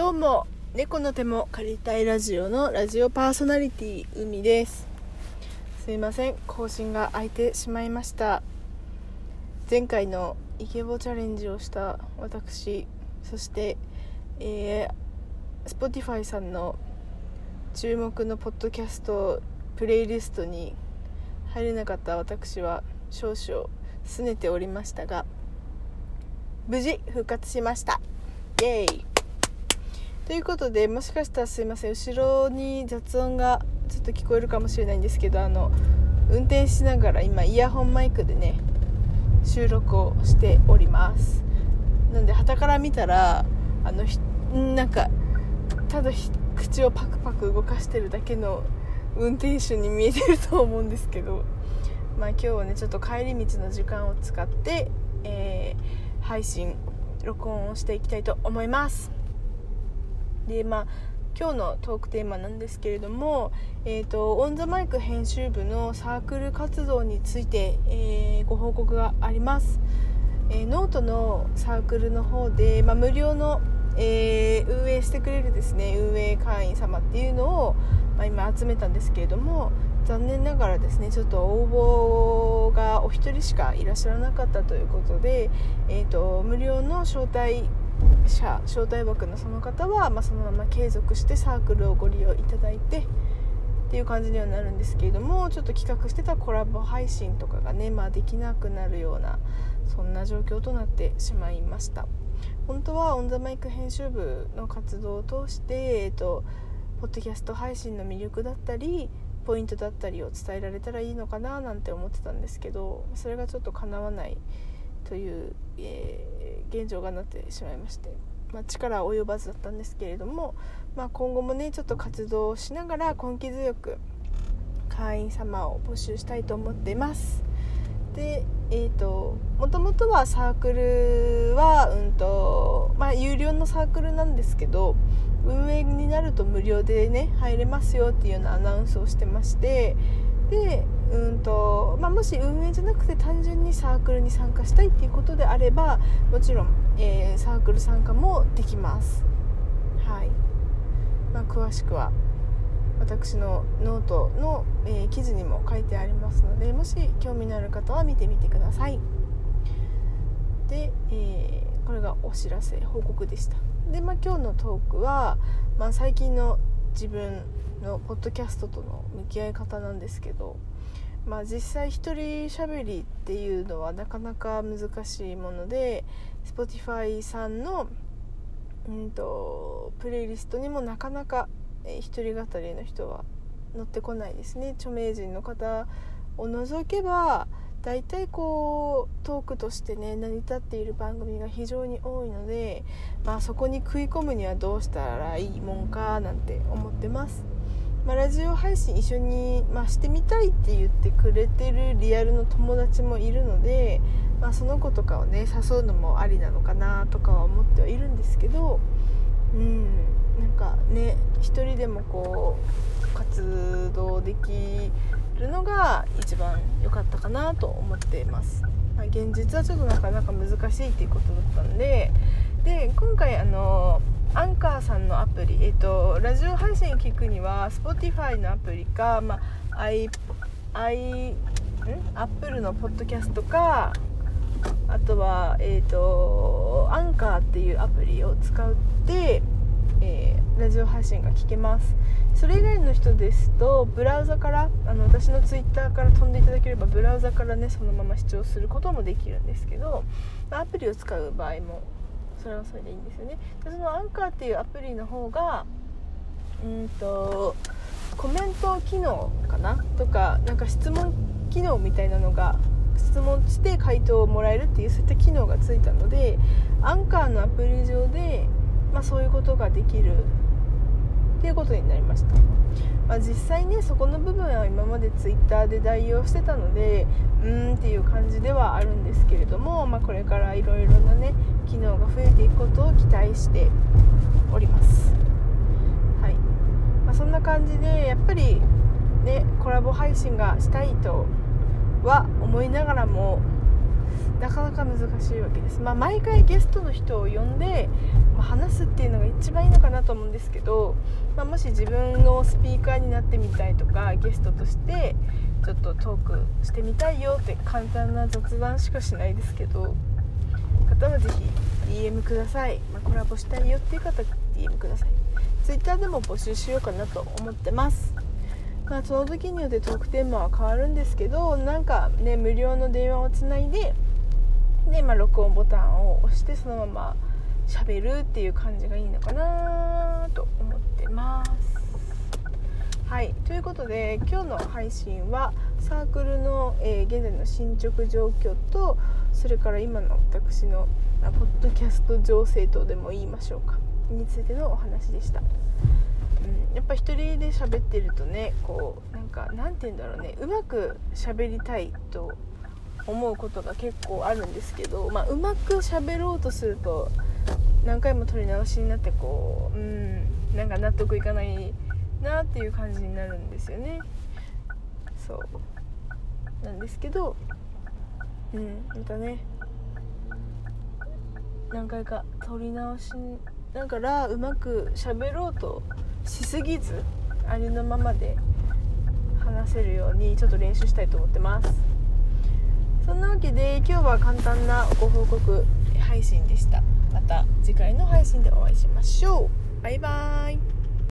どうも猫の手も借りたいラジオのラジオパーソナリティ海です。すいません更新が空いてしまいました。前回のイケボチャレンジをした私そしてえー、Spotify さんの注目のポッドキャストプレイリストに入れなかった私は少々拗ねておりましたが無事復活しました。イエーイ。ということでもしかしたらすいません後ろに雑音がちょっと聞こえるかもしれないんですけどあの運転しながら今イヤホンマイクでね収録をしております。なんで旗から見たらあのなんかただ口をパクパク動かしてるだけの運転手に見えてると思うんですけどまあ今日はねちょっと帰り道の時間を使って、えー、配信録音をしていきたいと思います。でまあ今日のトークテーマなんですけれども、えーと、 ON THE MIC編集部のサークル活動について、えー、ご報告があります、えー、ノートのサークルの方で、まあ、無料の、えー、運営してくれるですね運営会員様っていうのを、まあ、今集めたんですけれども残念ながらですねちょっと応募がお一人しかいらっしゃらなかったということで、えーと無料の招待者招待枠のその方は、まあ、そのまま継続してサークルをご利用いただいてっていう感じにはなるんですけれどもちょっと企画してたコラボ配信とかがね、まあ、できなくなるようなそんな状況となってしまいました。本当はオン・ザ・マイク編集部の活動を通して、えーと、ポッドキャスト配信の魅力だったりポイントだったりを伝えられたらいいのかななんて思ってたんですけどそれがちょっと叶わないという、えー、現状がなってしまいまして、まあ、力及ばずだったんですけれども、まあ、今後もねちょっと活動をしながら根気強く会員様を募集したいと思っています。でえーと、もともとはサークルは、うんとまあ、有料のサークルなんですけど運営になると無料でね入れますよっていうようなアナウンスをしてましてでうんと、まあ、もし運営じゃなくて単純にサークルに参加したいっていうことであればもちろん、えー、サークル参加もできます。はい、まあ、詳しくは私のノートの、えー、記事にも書いてありますのでもし興味のある方は見てみてください。で、えー、これがお知らせ報告でした。で、まあ、今日のトークは、まあ、最近の自分のポッドキャストとの向き合い方なんですけど、まあ、実際一人喋りっていうのはなかなか難しいもので Spotify さんの、うんと、プレイリストにもなかなか、一人語りの人は乗ってこないですね。著名人の方を除けば大体こうトークとしてね成り立っている番組が非常に多いので、まあ、そこに食い込むにはどうしたらいいもんかなんて思ってます、まあ、ラジオ配信一緒に、まあ、してみたいって言っくれてるリアルの友達もいるので、まあ、その子とかをね誘うのもありなのかなとかは思ってはいるんですけどうんなんかね一人でもこう活動できるのが一番良かったかなと思っています、まあ、現実はちょっとなかなか難しいっていうことだったんでで今回あのアンカーさんのアプリ、えっと、ラジオ配信聞くには Spotify のアプリか、まあ、I, I ん？Apple のポッドキャストかあとは、えーと、アンカーっていうアプリを使って、えー、ラジオ配信が聞けます。それ以外の人ですとブラウザからあの私のツイッターから飛んでいただければブラウザからねそのまま視聴することもできるんですけどアプリを使う場合もそれはそれでいいんですよね。でそのアンカーっていうアプリの方がうんとコメント機能かな？とかなんか質問機能みたいなのが質問して回答をもらえるっていうそういった機能がついたのでアンカーのアプリ上で、まあ、そういうことができるっていうことになりました、まあ、実際ねそこの部分は今まで Twitter で代用してたのでうーんっていう感じではあるんですけれども、まあ、これからいろいろなね機能が増えていくことを期待しております、まあ、そんな感じでやっぱりねコラボ配信がしたいとは思いながらもなかなか難しいわけです、まあ、毎回ゲストの人を呼んで、まあ、話すっていうのが一番いいのかなと思うんですけど、まあ、もし自分のスピーカーになってみたいとかゲストとしてちょっとトークしてみたいよって簡単な雑談しかしないですけど方はぜひ DM ください、ま、コラボしたいよっていう方 DM ください。Twitter でも募集しようかなと思ってます。まあその時によってトークテーマは変わるんですけどなんかね無料の電話をつないでで、まあ、録音ボタンを押してそのまま喋るっていう感じがいいのかなと思ってます。はい。ということで今日の配信はサークルの、えー、現在の進捗状況とそれから今の私のポッドキャスト情勢とでも言いましょうか。についてのお話でした、うん、やっぱ一人で喋ってるとねこうなんかなんて言うんだろうね。うまく喋りたいと思うことが結構あるんですけど、まあ、うまく喋ろうとすると何回も撮り直しになってこううんなんか納得いかないなっていう感じになるんですよね。そう。なんですけどうんまたね何回か撮り直しだからうまく喋ろうとしすぎずありのままで話せるようにちょっと練習したいと思ってます。そんなわけで今日は簡単なご報告配信でした。また次回の配信でお会いしましょう。バイバーイ。